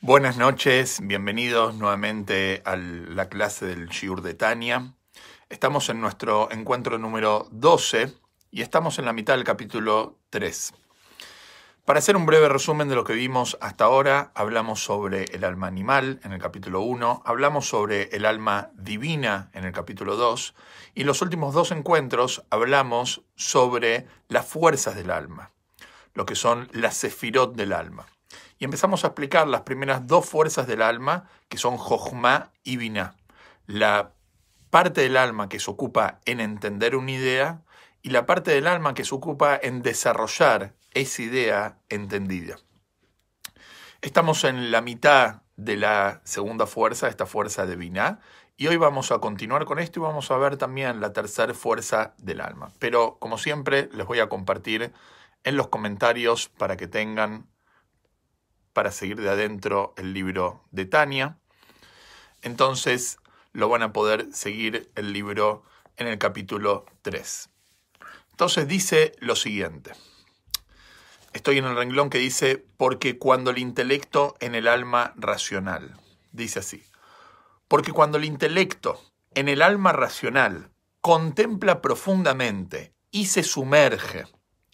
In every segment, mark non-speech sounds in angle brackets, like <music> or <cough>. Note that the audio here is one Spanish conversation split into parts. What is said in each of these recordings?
Buenas noches, bienvenidos nuevamente a la clase del Shiur de Tania. Estamos en nuestro encuentro número 12 y estamos en la mitad del capítulo 3. Para hacer un breve resumen de lo que vimos hasta ahora, hablamos sobre el alma animal en el capítulo 1, hablamos sobre el alma divina en el capítulo 2 y en los últimos dos encuentros hablamos sobre las fuerzas del alma, lo que son las sefirot del alma y empezamos a explicar las primeras dos fuerzas del alma, que son Jochma y Binah. La parte del alma que se ocupa en entender una idea y la parte del alma que se ocupa en desarrollar esa idea entendida. Estamos en la mitad de la segunda fuerza, esta fuerza de Binah, y hoy vamos a continuar con esto y vamos a ver también la tercera fuerza del alma. Pero como siempre les voy a compartir en los comentarios para que tengan para seguir de adentro el libro de Tania. Entonces lo van a poder seguir el libro en el capítulo 3. Entonces dice lo siguiente. Estoy en el renglón que dice, porque cuando el intelecto en el alma racional, dice así, porque cuando el intelecto en el alma racional contempla profundamente y se sumerge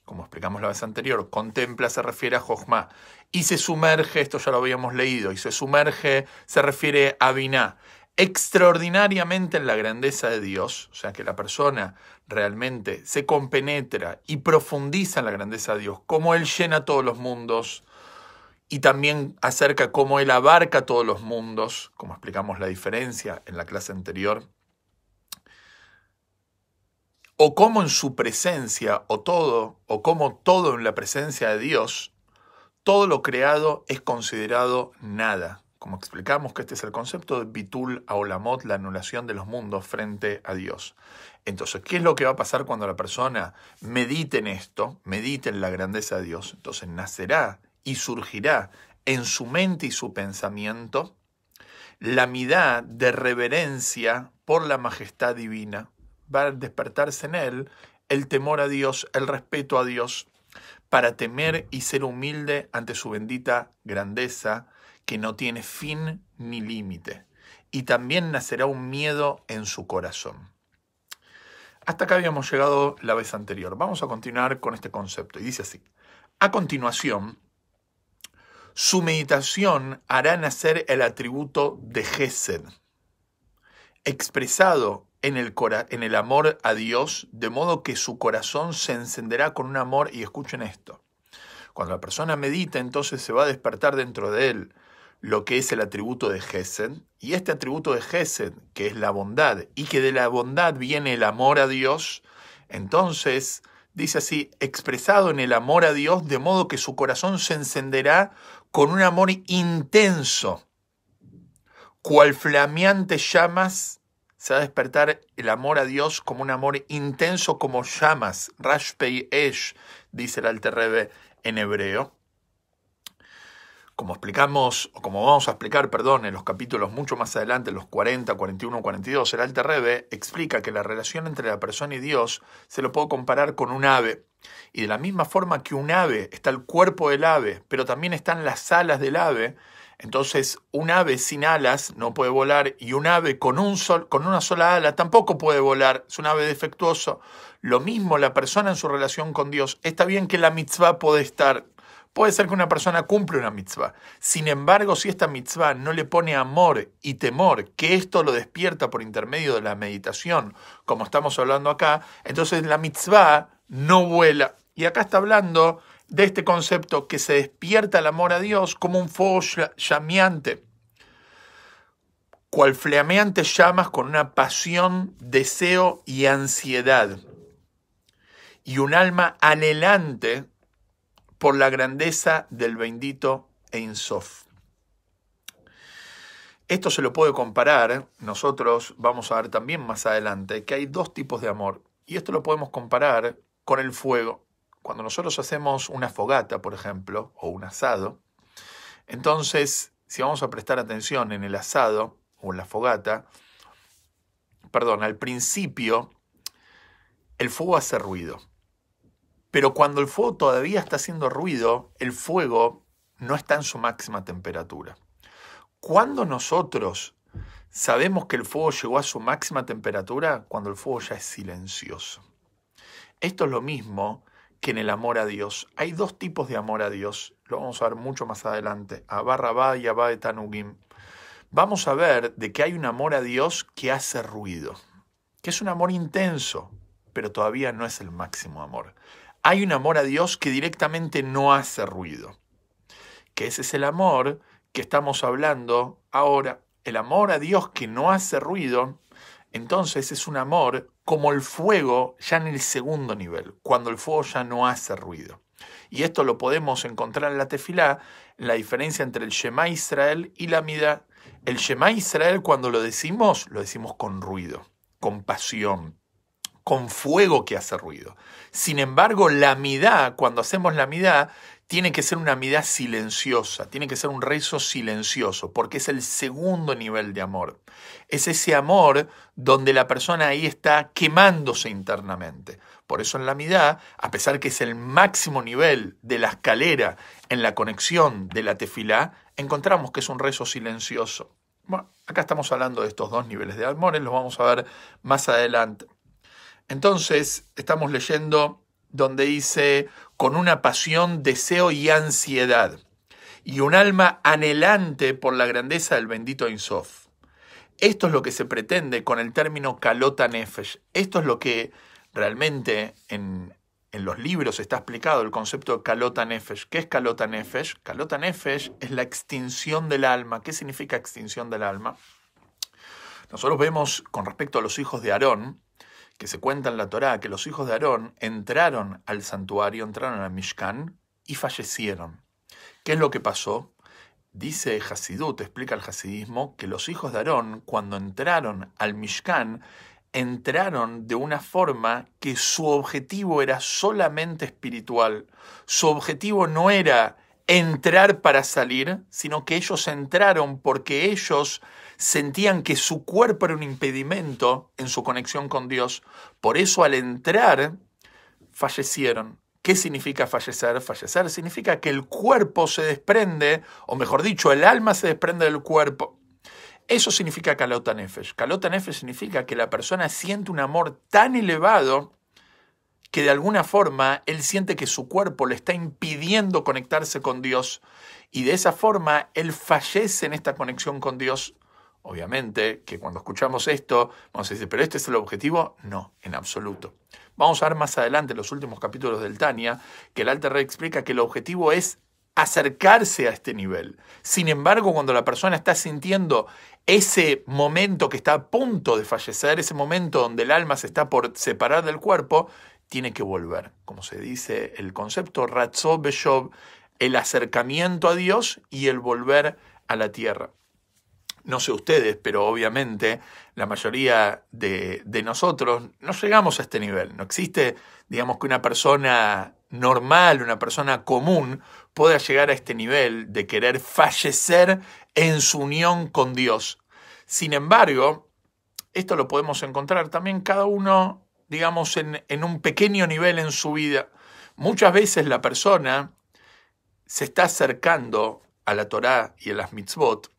como explicamos la vez anterior, contempla se refiere a Jochma, y se sumerge, esto ya lo habíamos leído, y se sumerge se refiere a Binah, extraordinariamente en la grandeza de Dios, o sea que la persona realmente se compenetra y profundiza en la grandeza de Dios, como Él llena todos los mundos, y también acerca cómo Él abarca todos los mundos, como explicamos la diferencia en la clase anterior, o como en su presencia, o todo, o como todo en la presencia de Dios, todo lo creado es considerado nada. Como explicamos que este es el concepto de bitul aulamot, la anulación de los mundos frente a Dios. Entonces, ¿qué es lo que va a pasar cuando la persona medite en esto, medite en la grandeza de Dios? Entonces nacerá y surgirá en su mente y su pensamiento la midad de reverencia por la majestad divina, va a despertarse en él el temor a Dios, el respeto a Dios, para temer y ser humilde ante su bendita grandeza que no tiene fin ni límite. Y también nacerá un miedo en su corazón. Hasta acá habíamos llegado la vez anterior. Vamos a continuar con este concepto. Y dice así. A continuación, su meditación hará nacer el atributo de Gesed, expresado en el, en el amor a Dios, de modo que su corazón se encenderá con un amor, y escuchen esto, cuando la persona medita, entonces se va a despertar dentro de él lo que es el atributo de Gesed, y este atributo de Gesed, que es la bondad, y que de la bondad viene el amor a Dios, entonces dice así, expresado en el amor a Dios, de modo que su corazón se encenderá con un amor intenso, cual flameantes llamas se va a despertar el amor a Dios como un amor intenso como llamas. Rashpei Esh, dice el Alter en hebreo. Como explicamos, o como vamos a explicar, perdón, en los capítulos mucho más adelante, los 40, 41, 42, el Alter Rebbe explica que la relación entre la persona y Dios se lo puedo comparar con un ave. Y de la misma forma que un ave está el cuerpo del ave, pero también están las alas del ave, entonces, un ave sin alas no puede volar y un ave con, un sol, con una sola ala tampoco puede volar. Es un ave defectuoso. Lo mismo la persona en su relación con Dios. Está bien que la mitzvah puede estar. Puede ser que una persona cumple una mitzvah. Sin embargo, si esta mitzvah no le pone amor y temor, que esto lo despierta por intermedio de la meditación, como estamos hablando acá, entonces la mitzvah no vuela. Y acá está hablando de este concepto que se despierta el amor a Dios como un fuego llameante, cual flameante llamas con una pasión, deseo y ansiedad, y un alma anhelante por la grandeza del bendito Ein Sof. Esto se lo puede comparar, nosotros vamos a ver también más adelante, que hay dos tipos de amor, y esto lo podemos comparar con el fuego cuando nosotros hacemos una fogata, por ejemplo, o un asado, entonces, si vamos a prestar atención en el asado o en la fogata, perdón, al principio el fuego hace ruido. Pero cuando el fuego todavía está haciendo ruido, el fuego no está en su máxima temperatura. ¿Cuándo nosotros sabemos que el fuego llegó a su máxima temperatura? Cuando el fuego ya es silencioso. Esto es lo mismo que en el amor a Dios. Hay dos tipos de amor a Dios. Lo vamos a ver mucho más adelante. A Barrabá y de Tanugim. Vamos a ver de que hay un amor a Dios que hace ruido. Que es un amor intenso, pero todavía no es el máximo amor. Hay un amor a Dios que directamente no hace ruido. Que ese es el amor que estamos hablando ahora, el amor a Dios que no hace ruido, entonces es un amor como el fuego ya en el segundo nivel, cuando el fuego ya no hace ruido. Y esto lo podemos encontrar en la tefilá, la diferencia entre el Shema Israel y la Mida. El Shema Israel cuando lo decimos, lo decimos con ruido, con pasión, con fuego que hace ruido. Sin embargo, la Midá, cuando hacemos la Midá, tiene que ser una mirada silenciosa, tiene que ser un rezo silencioso, porque es el segundo nivel de amor. Es ese amor donde la persona ahí está quemándose internamente. Por eso en la midá, a pesar que es el máximo nivel de la escalera en la conexión de la tefilá, encontramos que es un rezo silencioso. Bueno, acá estamos hablando de estos dos niveles de amores, los vamos a ver más adelante. Entonces, estamos leyendo donde dice, con una pasión, deseo y ansiedad, y un alma anhelante por la grandeza del bendito Insof. Esto es lo que se pretende con el término kalota nefesh. Esto es lo que realmente en, en los libros está explicado, el concepto de kalota nefesh. ¿Qué es kalota nefesh? Kalota nefesh es la extinción del alma. ¿Qué significa extinción del alma? Nosotros vemos con respecto a los hijos de Aarón, que se cuenta en la Torá que los hijos de Aarón entraron al santuario, entraron al Mishkan y fallecieron. ¿Qué es lo que pasó? Dice Hasidut, explica el Hasidismo, que los hijos de Aarón, cuando entraron al Mishkan, entraron de una forma que su objetivo era solamente espiritual. Su objetivo no era entrar para salir, sino que ellos entraron porque ellos sentían que su cuerpo era un impedimento en su conexión con Dios. Por eso al entrar, fallecieron. ¿Qué significa fallecer? Fallecer significa que el cuerpo se desprende, o mejor dicho, el alma se desprende del cuerpo. Eso significa Kalota Nefesh. Kalota Nefesh significa que la persona siente un amor tan elevado que de alguna forma él siente que su cuerpo le está impidiendo conectarse con Dios y de esa forma él fallece en esta conexión con Dios Obviamente que cuando escuchamos esto, vamos a decir, ¿pero este es el objetivo? No, en absoluto. Vamos a ver más adelante en los últimos capítulos del Tania que el Alter Rey explica que el objetivo es acercarse a este nivel. Sin embargo, cuando la persona está sintiendo ese momento que está a punto de fallecer, ese momento donde el alma se está por separar del cuerpo, tiene que volver. Como se dice el concepto Ratzov Beshov, el acercamiento a Dios y el volver a la tierra no sé ustedes, pero obviamente la mayoría de, nosotros no llegamos a este nivel. No existe, digamos, que una persona normal, una persona común, pueda llegar a este nivel de querer fallecer en su unión con Dios. Sin embargo, esto lo podemos encontrar también cada uno, digamos, en, en un pequeño nivel en su vida. Muchas veces la persona se está acercando a la Torá y a las mitzvot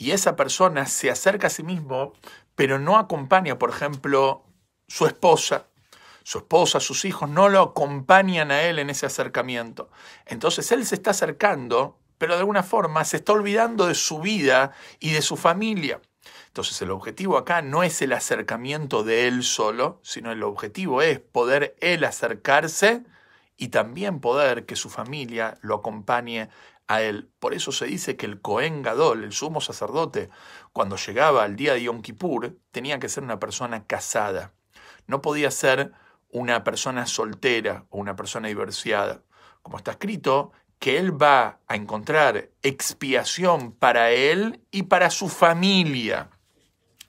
y esa persona se acerca a sí mismo, pero no acompaña, por ejemplo, su esposa, su esposa, sus hijos, no lo acompañan a él en ese acercamiento. Entonces él se está acercando, pero de alguna forma se está olvidando de su vida y de su familia. Entonces el objetivo acá no es el acercamiento de él solo, sino el objetivo es poder él acercarse y también poder que su familia lo acompañe él. Por eso se dice que el Cohen Gadol, el sumo sacerdote, cuando llegaba al día de Yom Kippur, tenía que ser una persona casada. No podía ser una persona soltera o una persona divorciada. Como está escrito, que él va a encontrar expiación para él y para su familia.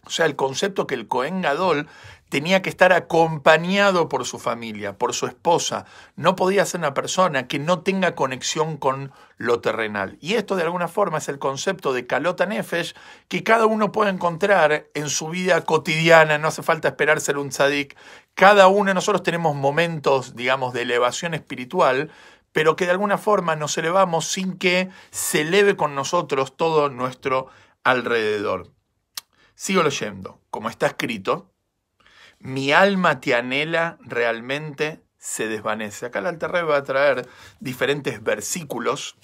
O sea, el concepto que el Cohen Gadol tenía que estar acompañado por su familia, por su esposa. No podía ser una persona que no tenga conexión con lo terrenal. Y esto de alguna forma es el concepto de Kalota Nefesh que cada uno puede encontrar en su vida cotidiana, no hace falta esperar ser un tzadik. Cada uno de nosotros tenemos momentos, digamos, de elevación espiritual, pero que de alguna forma nos elevamos sin que se eleve con nosotros todo nuestro alrededor. Sigo leyendo, como está escrito, mi alma te anhela realmente se desvanece. Acá el Alterrebe va a traer diferentes versículos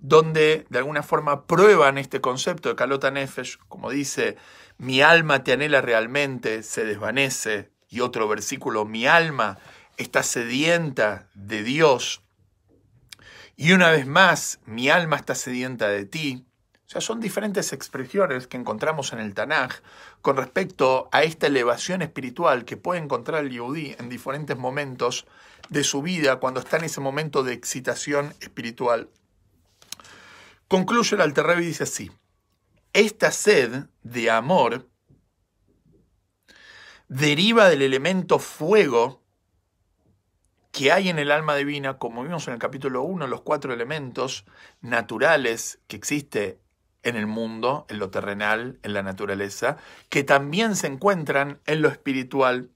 donde de alguna forma prueban este concepto de Kalota Nefesh, como dice, mi alma te anhela realmente, se desvanece, y otro versículo, mi alma está sedienta de Dios, y una vez más, mi alma está sedienta de ti. O sea, son diferentes expresiones que encontramos en el Tanaj con respecto a esta elevación espiritual que puede encontrar el Yehudi en diferentes momentos de su vida cuando está en ese momento de excitación espiritual. Concluye el Alterrevi y dice así, esta sed de amor deriva del elemento fuego que hay en el alma divina, como vimos en el capítulo 1, los cuatro elementos naturales que existe en el mundo, en lo terrenal, en la naturaleza, que también se encuentran en lo espiritual.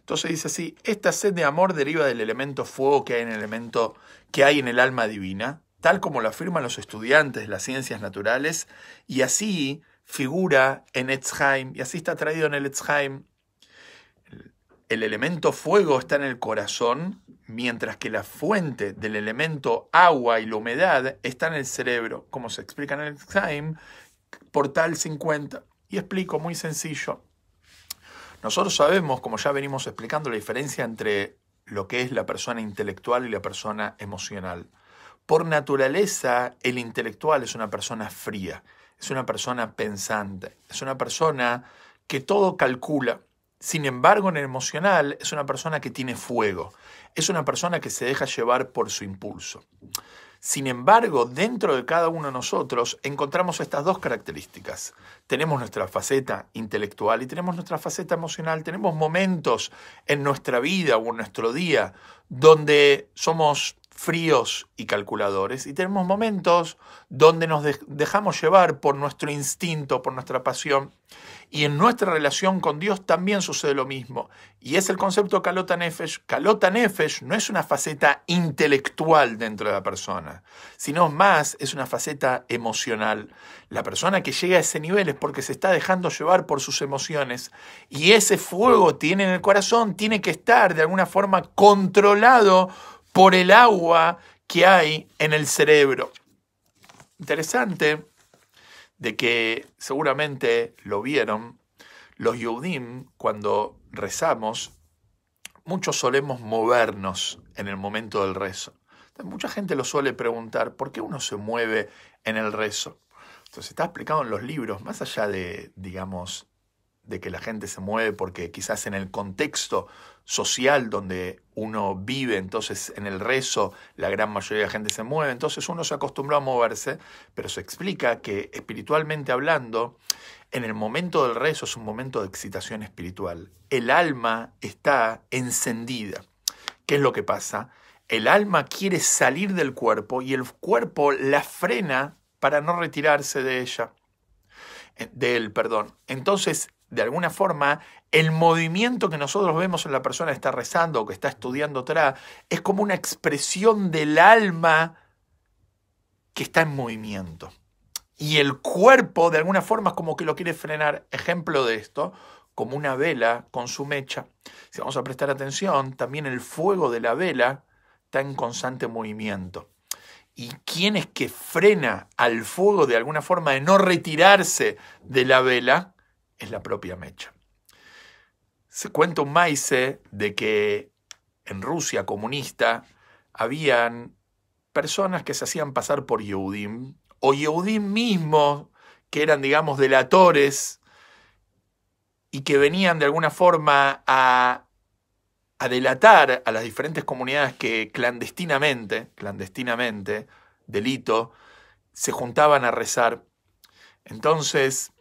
Entonces dice así, esta sed de amor deriva del elemento fuego que hay en el elemento que hay en el alma divina, tal como lo afirman los estudiantes de las ciencias naturales, y así figura en Etzheim, y así está traído en el Etzheim. El elemento fuego está en el corazón, mientras que la fuente del elemento agua y la humedad está en el cerebro, como se explica en el Etzheim, portal 50. Y explico muy sencillo. Nosotros sabemos, como ya venimos explicando, la diferencia entre lo que es la persona intelectual y la persona emocional. Por naturaleza, el intelectual es una persona fría, es una persona pensante, es una persona que todo calcula. Sin embargo, en el emocional es una persona que tiene fuego, es una persona que se deja llevar por su impulso. Sin embargo, dentro de cada uno de nosotros encontramos estas dos características. Tenemos nuestra faceta intelectual y tenemos nuestra faceta emocional. Tenemos momentos en nuestra vida o en nuestro día donde somos fríos y calculadores y tenemos momentos donde nos dejamos llevar por nuestro instinto, por nuestra pasión. Y en nuestra relación con Dios también sucede lo mismo. Y es el concepto Kalota Nefesh. Kalota Nefesh no es una faceta intelectual dentro de la persona, sino más es una faceta emocional. La persona que llega a ese nivel es porque se está dejando llevar por sus emociones. Y ese fuego tiene en el corazón, tiene que estar de alguna forma controlado por el agua que hay en el cerebro. Interesante de que seguramente lo vieron los Yudim cuando rezamos, muchos solemos movernos en el momento del rezo. mucha gente lo suele preguntar, ¿por qué uno se mueve en el rezo? Entonces está explicado en los libros, más allá de, digamos, de que la gente se mueve porque quizás en el contexto social donde uno vive, entonces en el rezo la gran mayoría de la gente se mueve, entonces uno se acostumbró a moverse, pero se explica que espiritualmente hablando, en el momento del rezo es un momento de excitación espiritual. El alma está encendida. ¿Qué es lo que pasa? El alma quiere salir del cuerpo y el cuerpo la frena para no retirarse de ella, eh, de perdón. Entonces de alguna forma, el movimiento que nosotros vemos en la persona que está rezando o que está estudiando Torah es como una expresión del alma que está en movimiento. Y el cuerpo, de alguna forma, es como que lo quiere frenar. Ejemplo de esto, como una vela con su mecha. Si vamos a prestar atención, también el fuego de la vela está en constante movimiento. ¿Y quién es que frena al fuego de alguna forma de no retirarse de la vela? es la propia mecha. Se cuenta un maize de que en Rusia comunista habían personas que se hacían pasar por Yehudim, o Yehudim mismos, que eran, digamos, delatores, y que venían de alguna forma a, a delatar a las diferentes comunidades que clandestinamente, clandestinamente, delito, se juntaban a rezar. Entonces,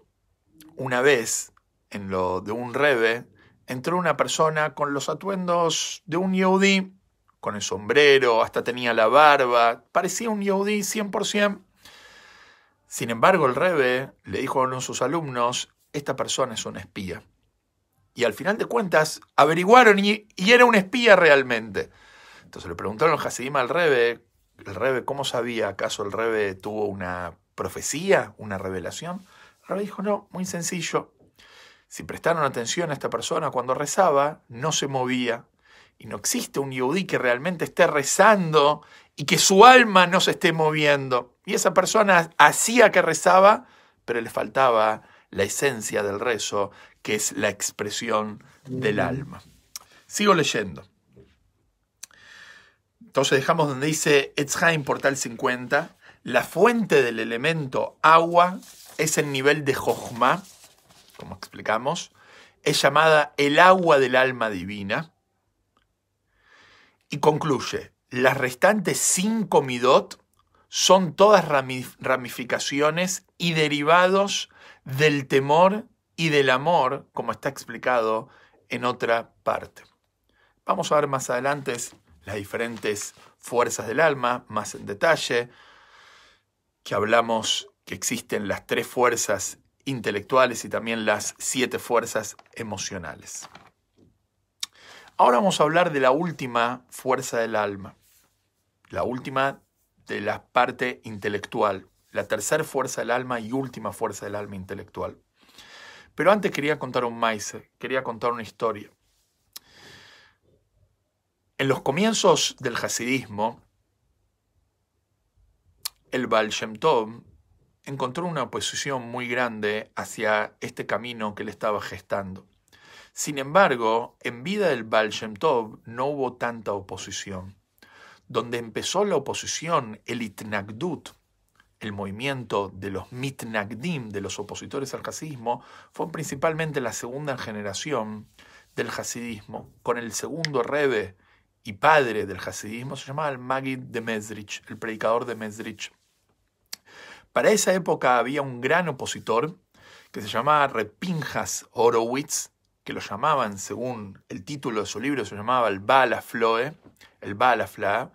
una vez, en lo de un rebe, entró una persona con los atuendos de un Yehudi, con el sombrero, hasta tenía la barba, parecía un Yehudi 100%. Sin embargo, el rebe le dijo a uno de sus alumnos, esta persona es un espía. Y al final de cuentas, averiguaron y, era un espía realmente. Entonces le preguntaron al Hasidim al rebe, el Rebe, ¿cómo sabía? ¿Acaso el Rebe tuvo una profecía, una revelación? El Rebe dijo, no, muy sencillo. Si prestaron atención a esta persona cuando rezaba, no se movía. Y no existe un yudí que realmente esté rezando y que su alma no se esté moviendo. Y esa persona hacía que rezaba, pero le faltaba la esencia del rezo, que es la expresión del alma. Sigo leyendo. Entonces dejamos donde dice Etzheim, portal 50, la fuente del elemento agua es el nivel de Jochma, como explicamos, es llamada el agua del alma divina. Y concluye, las restantes cinco midot son todas ramificaciones y derivados del temor y del amor, como está explicado en otra parte. Vamos a ver más adelante las diferentes fuerzas del alma, más en detalle, que hablamos que existen las tres fuerzas intelectuales y también las siete fuerzas emocionales. Ahora vamos a hablar de la última fuerza del alma, la última de la parte intelectual, la tercera fuerza del alma y última fuerza del alma intelectual. Pero antes quería contar un maíz, quería contar una historia. En los comienzos del hasidismo, el Baal Shem Tov encontró una oposición muy grande hacia este camino que le estaba gestando. Sin embargo, en vida del Baal Shem Tov no hubo tanta oposición. Donde empezó la oposición, el Itnagdut, el movimiento de los mitnagdim, de los opositores al hasidismo, fue principalmente la segunda generación del hasidismo, con el segundo rebe y padre del hasidismo, se llamaba el Magid de Mesrich, el predicador de Mesrich. Para esa época había un gran opositor que se llamaba Repinjas Horowitz, que lo llamaban, según el título de su libro, se llamaba el Balafloe, el Balafla,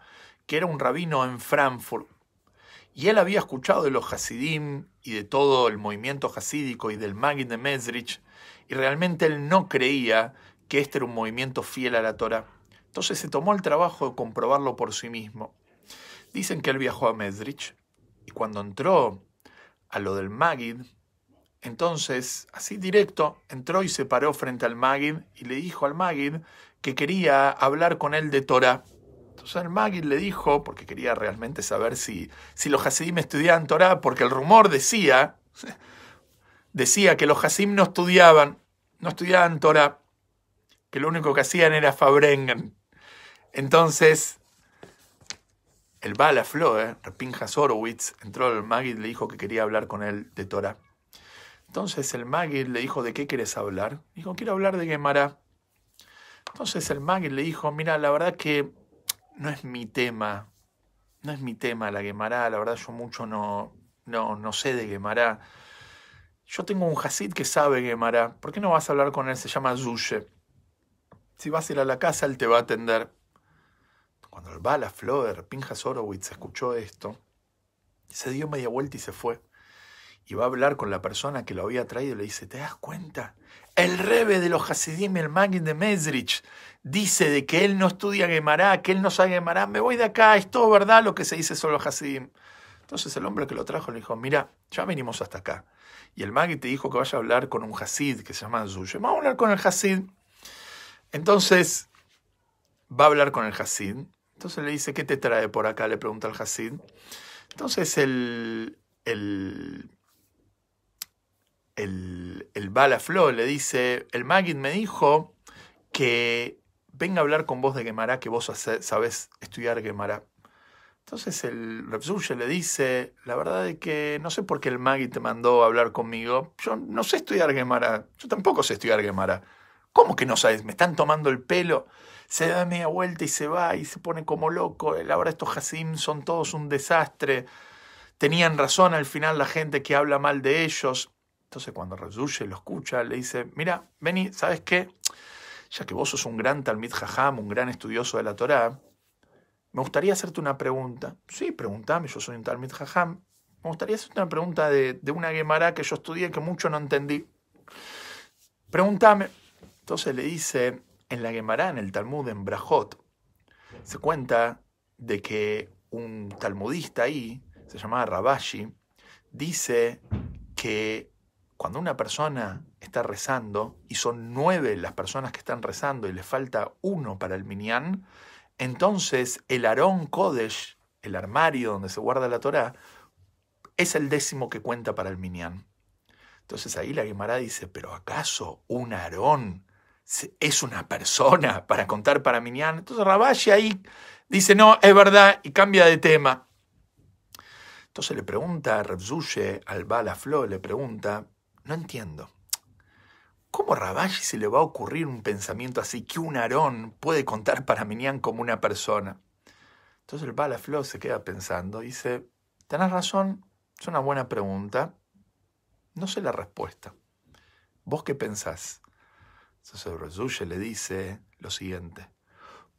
que era un rabino en Frankfurt. Y él había escuchado de los Hasidim y de todo el movimiento hasídico y del Magid de Mesrich, y realmente él no creía que este era un movimiento fiel a la Torah. Entonces se tomó el trabajo de comprobarlo por sí mismo. Dicen que él viajó a Mesrich y cuando entró a lo del Magid, entonces, así directo, entró y se paró frente al Magid y le dijo al Magid que quería hablar con él de Torah. Entonces el Magid le dijo, porque quería realmente saber si, si los Hasidim estudiaban Torah, porque el rumor decía, <laughs> decía que los Hasidim no estudiaban, no estudiaban Torah, que lo único que hacían era Fabrengen. Entonces el Bala Floe, Pinjas Horowitz, entró al Magid y le dijo que quería hablar con él de Torah. Entonces el Magid le dijo, ¿de qué quieres hablar? Dijo, quiero hablar de Gemara. Entonces el Magid le dijo, mira, la verdad que no es mi tema, no es mi tema la Gemara, la verdad yo mucho no, no, no sé de Gemara. Yo tengo un Hasid que sabe Gemara, ¿por qué no vas a hablar con él? Se llama Zushe. Si vas a ir a la casa, él te va a atender. Cuando el Bala Floer, Pinjas Horowitz, escuchó esto, se dio media vuelta y se fue. Y va a hablar con la persona que lo había traído y le dice, ¿te das cuenta? El rebe de los Hasidim, el Magin de Mesrich, dice de que él no estudia Gemara, que él no sabe Gemara. Me voy de acá, es todo verdad lo que se dice sobre los Hasidim. Entonces el hombre que lo trajo le dijo, mira, ya venimos hasta acá. Y el Magid te dijo que vaya a hablar con un Hasid que se llama Zuye. Vamos a hablar con el Hasid. Entonces va a hablar con el Hasid entonces le dice, ¿qué te trae por acá? Le pregunta al Hasid. Entonces el, el, el, el Balaflo le dice, el Magid me dijo que venga a hablar con vos de Gemara, que vos sabés estudiar Gemara. Entonces el Repsuye le dice, la verdad es que no sé por qué el Magid te mandó a hablar conmigo. Yo no sé estudiar Gemara. Yo tampoco sé estudiar Gemara. ¿Cómo que no sabes? ¿Me están tomando el pelo? Se da media vuelta y se va y se pone como loco. Ahora estos Hasim son todos un desastre. Tenían razón al final la gente que habla mal de ellos. Entonces cuando Rezuye lo escucha, le dice, mira, vení, ¿sabes qué? Ya que vos sos un gran Talmid Jajam, un gran estudioso de la Torá, me gustaría hacerte una pregunta. Sí, pregúntame, yo soy un Talmid Jajam. Me gustaría hacerte una pregunta de, de una Gemara que yo estudié que mucho no entendí. Pregúntame. Entonces le dice, en la Gemara, en el Talmud, en Brajot, se cuenta de que un talmudista ahí, se llamaba Rabashi, dice que cuando una persona está rezando y son nueve las personas que están rezando y le falta uno para el minyan, entonces el Aarón Kodesh, el armario donde se guarda la Torah, es el décimo que cuenta para el minyan. Entonces ahí la Gemara dice, pero ¿acaso un Aarón es una persona para contar para minyan? Entonces Rabashi ahí dice, no, es verdad, y cambia de tema. Entonces le pregunta a Rebzushe, al Balaflo, le pregunta, no entiendo. ¿Cómo a Rabashi se le va a ocurrir un pensamiento así que un Aarón puede contar para Minyan como una persona? Entonces el Balaflo se queda pensando y dice, tenés razón, es una buena pregunta, no sé la respuesta. ¿Vos qué pensás? Entonces le dice lo siguiente,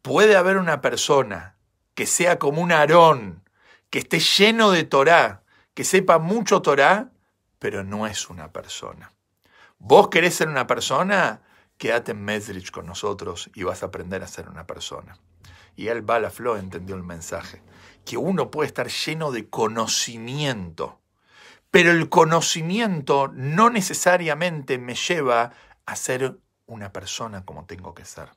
puede haber una persona que sea como un Aarón, que esté lleno de Torá, que sepa mucho Torá, pero no es una persona. ¿Vos querés ser una persona? Quédate en Mesrich con nosotros y vas a aprender a ser una persona. Y él, Balaflo, entendió el mensaje, que uno puede estar lleno de conocimiento, pero el conocimiento no necesariamente me lleva a ser una persona como tengo que ser.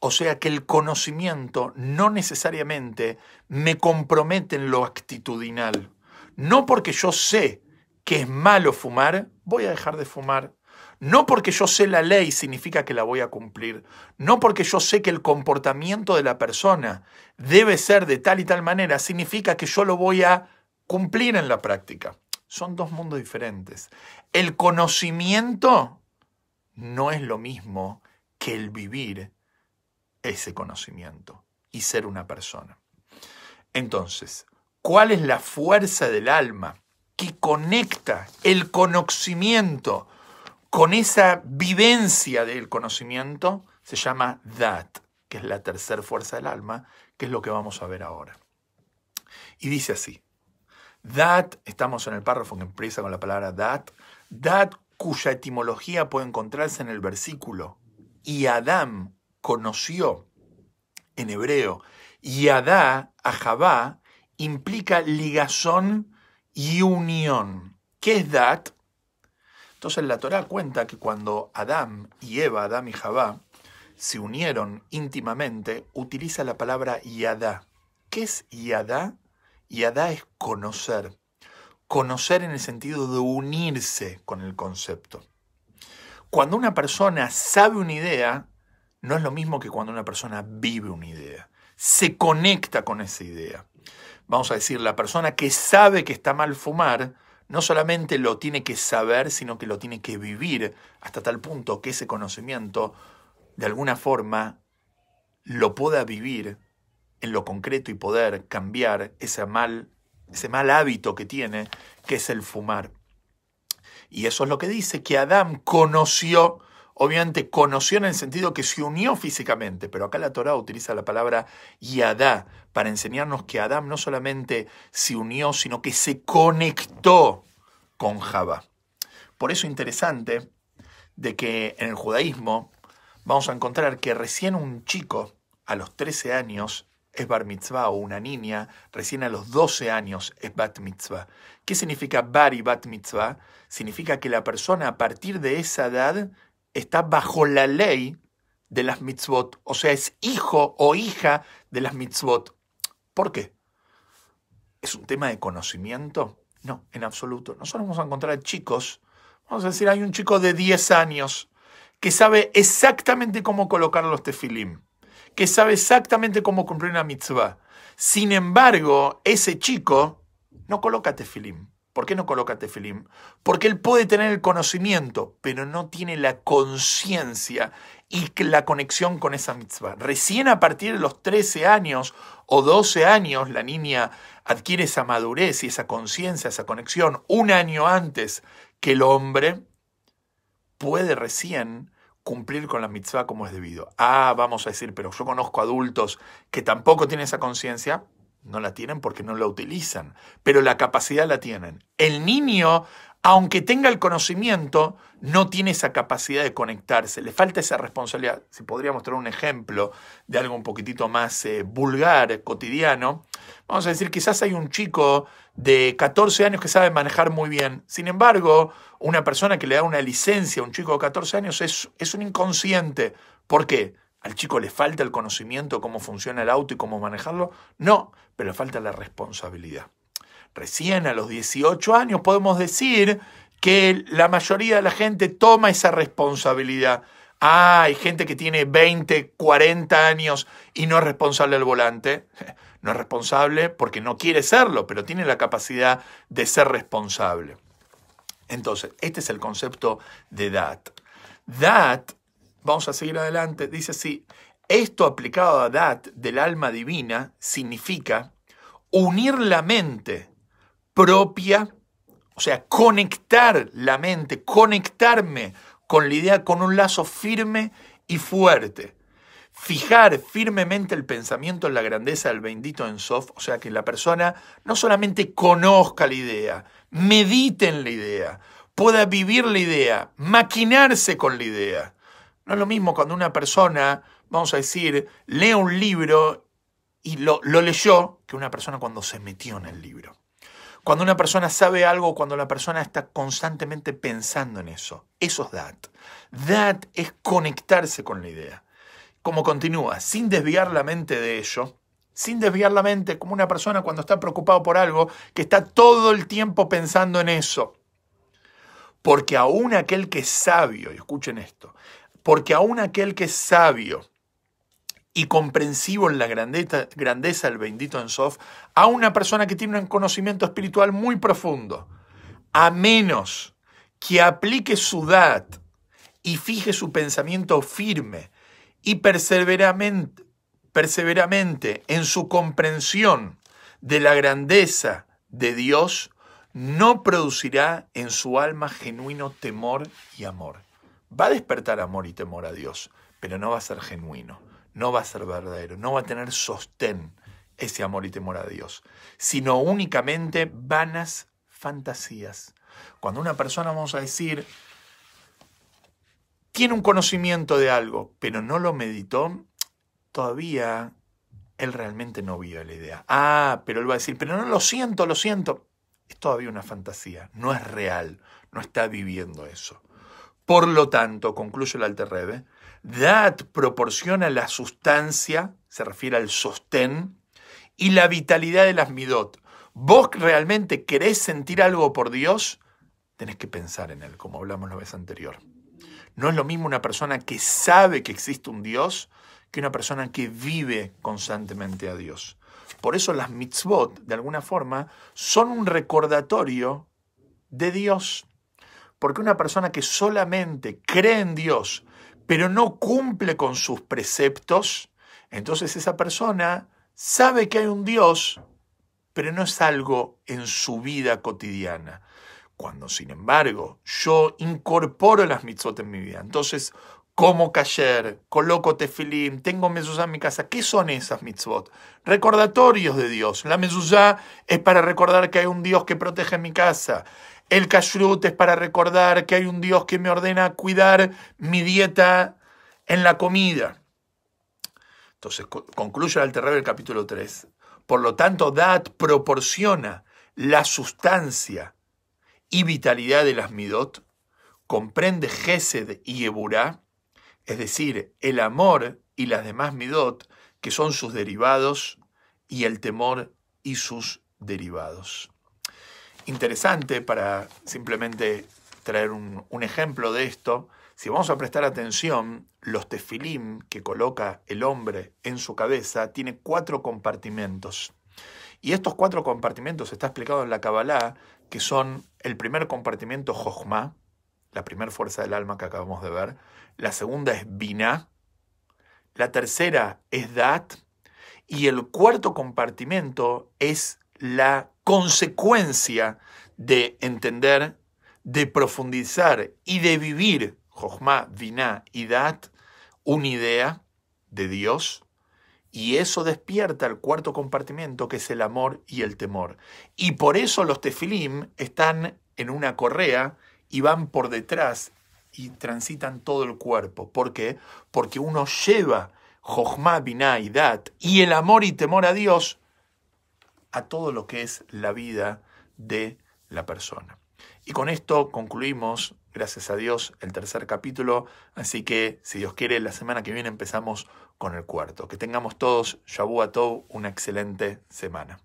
O sea que el conocimiento no necesariamente me compromete en lo actitudinal. No porque yo sé que es malo fumar, voy a dejar de fumar. No porque yo sé la ley significa que la voy a cumplir. No porque yo sé que el comportamiento de la persona debe ser de tal y tal manera, significa que yo lo voy a cumplir en la práctica. Son dos mundos diferentes. El conocimiento no es lo mismo que el vivir ese conocimiento y ser una persona. Entonces, ¿cuál es la fuerza del alma que conecta el conocimiento con esa vivencia del conocimiento? Se llama dat, que es la tercera fuerza del alma, que es lo que vamos a ver ahora. Y dice así, dat, estamos en el párrafo que empieza con la palabra dat, dat cuya etimología puede encontrarse en el versículo, y Adam conoció en hebreo, y Adá, Ajabá, implica ligazón y unión. ¿Qué es dat? Entonces la Torah cuenta que cuando Adán y Eva, Adán y Javá, se unieron íntimamente, utiliza la palabra yadá. ¿Qué es yadá? Yadá es conocer. Conocer en el sentido de unirse con el concepto. Cuando una persona sabe una idea, no es lo mismo que cuando una persona vive una idea, se conecta con esa idea. Vamos a decir, la persona que sabe que está mal fumar, no solamente lo tiene que saber, sino que lo tiene que vivir hasta tal punto que ese conocimiento, de alguna forma, lo pueda vivir en lo concreto y poder cambiar ese mal, ese mal hábito que tiene, que es el fumar. Y eso es lo que dice que Adán conoció obviamente conoció en el sentido que se unió físicamente, pero acá la Torah utiliza la palabra yadá para enseñarnos que Adán no solamente se unió, sino que se conectó con Java. Por eso interesante de que en el judaísmo vamos a encontrar que recién un chico a los 13 años es bar mitzvah o una niña recién a los 12 años es bat mitzvah. ¿Qué significa bar y bat mitzvah? Significa que la persona a partir de esa edad está bajo la ley de las mitzvot, o sea, es hijo o hija de las mitzvot. ¿Por qué? ¿Es un tema de conocimiento? No, en absoluto. Nosotros vamos a encontrar chicos, vamos a decir, hay un chico de 10 años que sabe exactamente cómo colocar los tefilim, que sabe exactamente cómo cumplir una mitzvah. Sin embargo, ese chico no coloca tefilim. ¿Por qué no coloca tefilim? Porque él puede tener el conocimiento, pero no tiene la conciencia y la conexión con esa mitzvah. Recién a partir de los 13 años o 12 años la niña adquiere esa madurez y esa conciencia, esa conexión. Un año antes que el hombre puede recién cumplir con la mitzvah como es debido. Ah, vamos a decir, pero yo conozco adultos que tampoco tienen esa conciencia. No la tienen porque no la utilizan, pero la capacidad la tienen. El niño aunque tenga el conocimiento, no tiene esa capacidad de conectarse, le falta esa responsabilidad. Si podríamos tener un ejemplo de algo un poquitito más eh, vulgar, cotidiano, vamos a decir, quizás hay un chico de 14 años que sabe manejar muy bien. Sin embargo, una persona que le da una licencia a un chico de 14 años es, es un inconsciente. ¿Por qué? ¿Al chico le falta el conocimiento de cómo funciona el auto y cómo manejarlo? No, pero le falta la responsabilidad. Recién a los 18 años podemos decir que la mayoría de la gente toma esa responsabilidad. Ah, hay gente que tiene 20, 40 años y no es responsable del volante. <laughs> No es responsable porque no quiere serlo, pero tiene la capacidad de ser responsable. Entonces, este es el concepto de DAT. DAT, vamos a seguir adelante, dice así, esto aplicado a DAT del alma divina significa unir la mente propia o sea, conectar la mente, conectarme con la idea, con un lazo firme y fuerte. Fijar firmemente el pensamiento en la grandeza del bendito en Sof, o sea, que la persona no solamente conozca la idea, medite en la idea, pueda vivir la idea, maquinarse con la idea. No es lo mismo cuando una persona, vamos a decir, lee un libro y lo, lo leyó, que una persona cuando se metió en el libro. Cuando una persona sabe algo, cuando la persona está constantemente pensando en eso. Eso es that. That es conectarse con la idea. Como continúa, sin desviar la mente de ello, sin desviar la mente, como una persona cuando está preocupado por algo, que está todo el tiempo pensando en eso. Porque aún aquel que es sabio, y escuchen esto, porque aún aquel que es sabio y comprensivo en la grandeza, grandeza del bendito Ensof a una persona que tiene un conocimiento espiritual muy profundo, a menos que aplique su dad y fije su pensamiento firme y perseveramente, perseveramente en su comprensión de la grandeza de Dios, no producirá en su alma genuino temor y amor. Va a despertar amor y temor a Dios, pero no va a ser genuino no va a ser verdadero, no va a tener sostén ese amor y temor a Dios, sino únicamente vanas fantasías. Cuando una persona, vamos a decir, tiene un conocimiento de algo, pero no lo meditó, todavía él realmente no vio la idea. Ah, pero él va a decir, pero no lo siento, lo siento. Es todavía una fantasía, no es real, no está viviendo eso. Por lo tanto, concluye el Alter Rebbe, Dat proporciona la sustancia, se refiere al sostén, y la vitalidad de las midot. Vos realmente querés sentir algo por Dios, tenés que pensar en Él, como hablamos la vez anterior. No es lo mismo una persona que sabe que existe un Dios que una persona que vive constantemente a Dios. Por eso las mitzvot, de alguna forma, son un recordatorio de Dios. Porque una persona que solamente cree en Dios, pero no cumple con sus preceptos, entonces esa persona sabe que hay un Dios, pero no es algo en su vida cotidiana. Cuando, sin embargo, yo incorporo las mitzvot en mi vida, entonces como cayer, coloco tefilim, tengo mezuzá en mi casa. ¿Qué son esas mitzvot? Recordatorios de Dios. La mezuzá es para recordar que hay un Dios que protege mi casa. El kashrut es para recordar que hay un Dios que me ordena cuidar mi dieta en la comida. Entonces, concluye el terreno del capítulo 3. Por lo tanto, Dat proporciona la sustancia y vitalidad de las midot, comprende Gesed y Eburá, es decir, el amor y las demás midot, que son sus derivados, y el temor y sus derivados interesante para simplemente traer un, ejemplo de esto. Si vamos a prestar atención, los tefilim que coloca el hombre en su cabeza tiene cuatro compartimentos. Y estos cuatro compartimentos está explicado en la Kabbalah, que son el primer compartimento Jochma, la primera fuerza del alma que acabamos de ver. La segunda es Binah. La tercera es Dat. Y el cuarto compartimento es la consecuencia de entender, de profundizar y de vivir Jochma, Vina y Dat, una idea de Dios, y eso despierta el cuarto compartimento que es el amor y el temor. Y por eso los tefilim están en una correa y van por detrás y transitan todo el cuerpo. ¿Por qué? Porque uno lleva Jochma, Binah y Dat y el amor y temor a Dios a todo lo que es la vida de la persona. Y con esto concluimos, gracias a Dios, el tercer capítulo. Así que, si Dios quiere, la semana que viene empezamos con el cuarto. Que tengamos todos, Shabu Tov, una excelente semana.